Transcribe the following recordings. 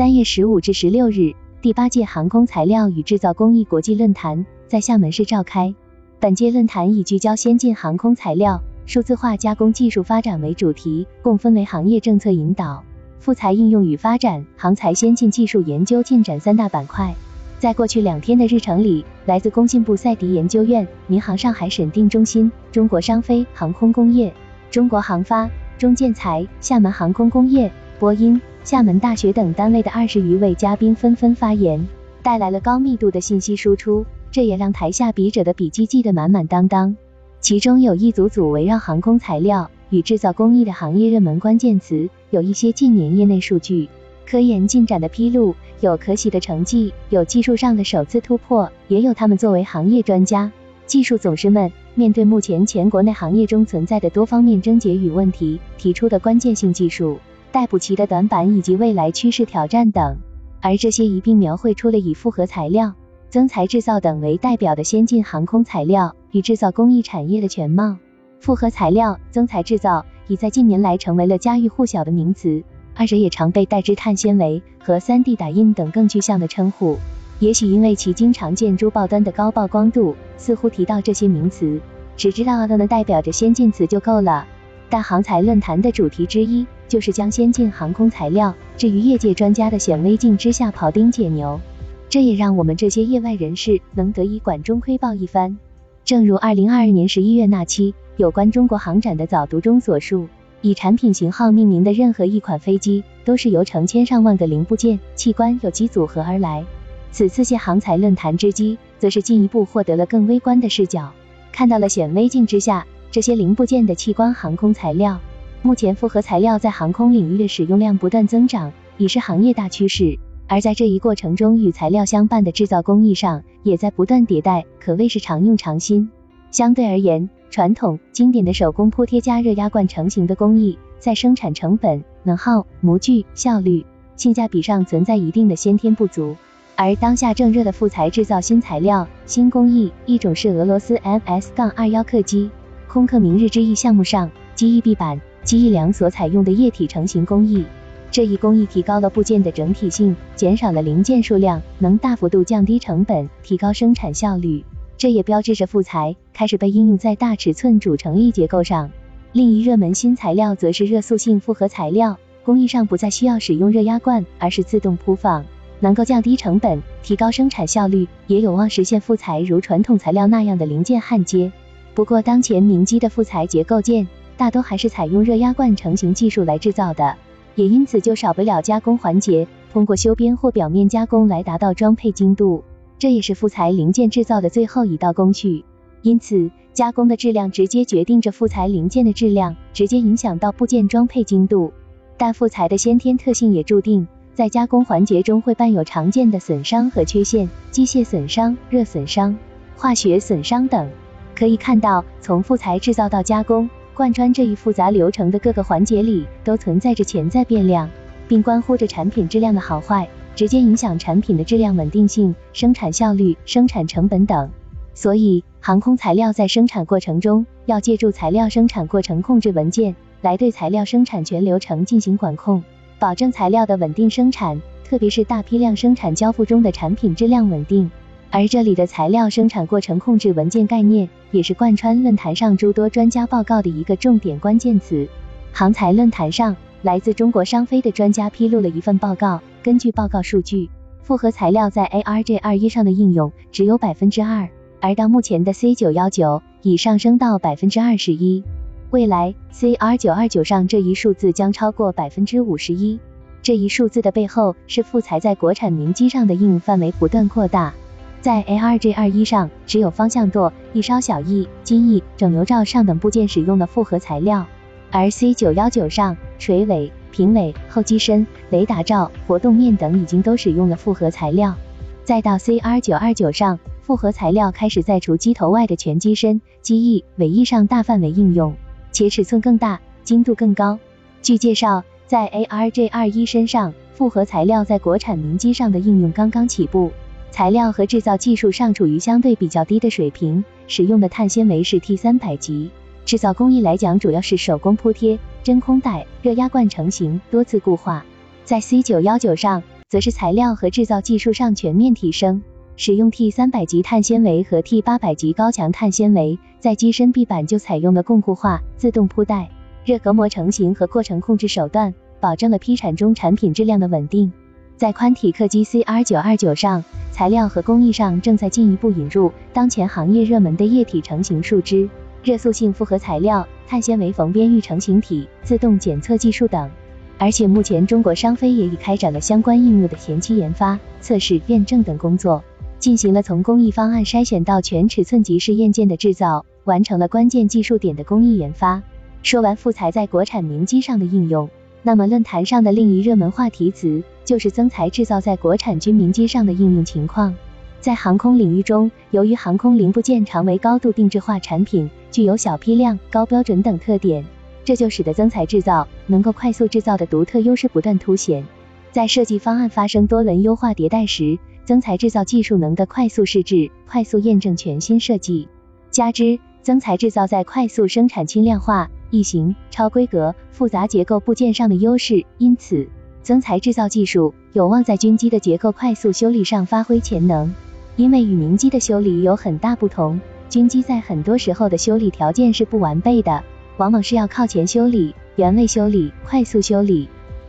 三月十五至十六日，第八届航空材料与制造工艺国际论坛在厦门市召开。本届论坛以聚焦先进航空材料、数字化加工技术发展为主题，共分为行业政策引导、复材应用与发展、航材先进技术研究进展三大板块。在过去两天的日程里，来自工信部赛迪研究院、民航上海审定中心、中国商飞航空工业、中国航发、中建材、厦门航空工业、波音。厦门大学等单位的二十余位嘉宾纷纷发言，带来了高密度的信息输出，这也让台下笔者的笔记记得满满当当。其中有一组组围绕航空材料与制造工艺的行业热门关键词，有一些近年业内数据、科研进展的披露，有可喜的成绩，有技术上的首次突破，也有他们作为行业专家、技术总师们面对目前全国内行业中存在的多方面症结与问题提出的关键性技术。待补齐的短板以及未来趋势挑战等，而这些一并描绘出了以复合材料、增材制造等为代表的先进航空材料与制造工艺产业的全貌。复合材料、增材制造已在近年来成为了家喻户晓的名词，二者也常被代之碳纤维和 3D 打印等更具象的称呼。也许因为其经常见诸报端的高曝光度，似乎提到这些名词，只知道它们代表着先进词就够了。但航材论坛的主题之一。就是将先进航空材料置于业界专家的显微镜之下庖丁解牛，这也让我们这些业外人士能得以管中窥豹一番。正如二零二二年十一月那期有关中国航展的早读中所述，以产品型号命名的任何一款飞机，都是由成千上万个零部件、器官有机组合而来。此次谢航材论坛之机，则是进一步获得了更微观的视角，看到了显微镜之下这些零部件的器官航空材料。目前复合材料在航空领域的使用量不断增长，已是行业大趋势。而在这一过程中，与材料相伴的制造工艺上也在不断迭代，可谓是常用常新。相对而言，传统经典的手工铺贴加热压灌成型的工艺，在生产成本、能耗、模具效率、性价比上存在一定的先天不足。而当下正热的复材制造新材料、新工艺，一种是俄罗斯 Ms 杠21客机空客明日之翼项目上机翼壁板。机翼梁所采用的液体成型工艺，这一工艺提高了部件的整体性，减少了零件数量，能大幅度降低成本，提高生产效率。这也标志着复材开始被应用在大尺寸主成力结构上。另一热门新材料则是热塑性复合材料，工艺上不再需要使用热压罐，而是自动铺放，能够降低成本，提高生产效率，也有望实现复材如传统材料那样的零件焊接。不过，当前明基的复材结构件。大都还是采用热压罐成型技术来制造的，也因此就少不了加工环节，通过修边或表面加工来达到装配精度，这也是复材零件制造的最后一道工序。因此，加工的质量直接决定着复材零件的质量，直接影响到部件装配精度。但复材的先天特性也注定在加工环节中会伴有常见的损伤和缺陷，机械损伤、热损伤、化学损伤等。可以看到，从复材制造到加工。贯穿这一复杂流程的各个环节里，都存在着潜在变量，并关乎着产品质量的好坏，直接影响产品的质量稳定性、生产效率、生产成本等。所以，航空材料在生产过程中，要借助材料生产过程控制文件，来对材料生产全流程进行管控，保证材料的稳定生产，特别是大批量生产交付中的产品质量稳定。而这里的材料生产过程控制文件概念，也是贯穿论坛上诸多专家报告的一个重点关键词。航材论坛上，来自中国商飞的专家披露了一份报告，根据报告数据，复合材料在 ARJ 二一上的应用只有百分之二，而到目前的 C 九幺九已上升到百分之二十一，未来 CR 九二九上这一数字将超过百分之五十一。这一数字的背后是复材在国产民机上的应用范围不断扩大。在 ARJ 二一上，只有方向舵、翼梢小翼、襟翼、整流罩上等部件使用的复合材料，而 C 九幺九上，垂尾、平尾、后机身、雷达罩、活动面等已经都使用了复合材料。再到 CR 九二九上，复合材料开始在除机头外的全机身、机翼、尾翼上大范围应用，且尺寸更大，精度更高。据介绍，在 ARJ 二一身上，复合材料在国产民机上的应用刚刚起步。材料和制造技术尚处于相对比较低的水平，使用的碳纤维是 T 三百级。制造工艺来讲，主要是手工铺贴、真空袋、热压灌成型、多次固化。在 C 九幺九上，则是材料和制造技术上全面提升，使用 T 三百级碳纤维和 T 八百级高强碳纤维，在机身壁板就采用了共固化、自动铺带、热隔膜成型和过程控制手段，保证了批产中产品质量的稳定。在宽体客机 CR 九二九上，材料和工艺上正在进一步引入当前行业热门的液体成型树脂、热塑性复合材料、碳纤维缝边预成型体、自动检测技术等。而且目前中国商飞也已开展了相关应用的前期研发、测试、验证等工作，进行了从工艺方案筛选到全尺寸级试验件的制造，完成了关键技术点的工艺研发。说完副材在国产民机上的应用，那么论坛上的另一热门话题词就是增材制造在国产军民机上的应用情况。在航空领域中，由于航空零部件常为高度定制化产品，具有小批量、高标准等特点。这就使得增材制造能够快速制造的独特优势不断凸显。在设计方案发生多轮优化迭代时，增材制造技术能的快速试制、快速验证全新设计。加之增材制造在快速生产轻量化、异形、超规格、复杂结构部件上的优势，因此增材制造技术有望在军机的结构快速修理上发挥潜能。因为与民机的修理有很大不同，军机在很多时候的修理条件是不完备的。往往是要靠前修理、原位修理、快速修理，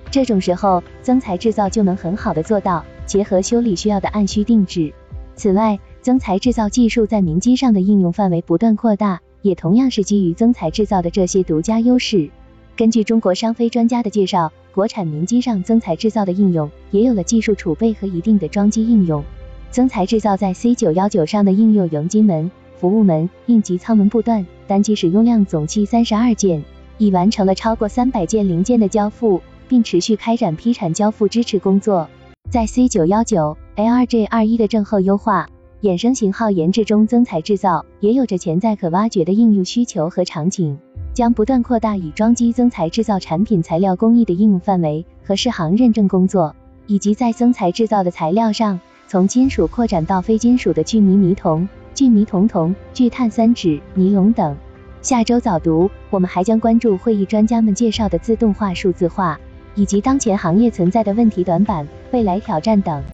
这种时候增材制造就能很好的做到结合修理需要的按需定制。此外，增材制造技术在民机上的应用范围不断扩大，也同样是基于增材制造的这些独家优势。根据中国商飞专家的介绍，国产民机上增材制造的应用也有了技术储备和一定的装机应用。增材制造在 C 九幺九上的应用迎机门。服务门、应急舱门部段，单机使用量总计三十二件，已完成了超过三百件零件的交付，并持续开展批产交付支持工作。在 C 九幺九 ARJ 二一的正后优化、衍生型号研制中，增材制造也有着潜在可挖掘的应用需求和场景，将不断扩大以装机增材制造产品材料工艺的应用范围和适航认证工作，以及在增材制造的材料上，从金属扩展到非金属的聚醚醚铜。聚醚铜铜、聚碳酸酯、尼龙等。下周早读，我们还将关注会议专家们介绍的自动化、数字化，以及当前行业存在的问题短板、未来挑战等。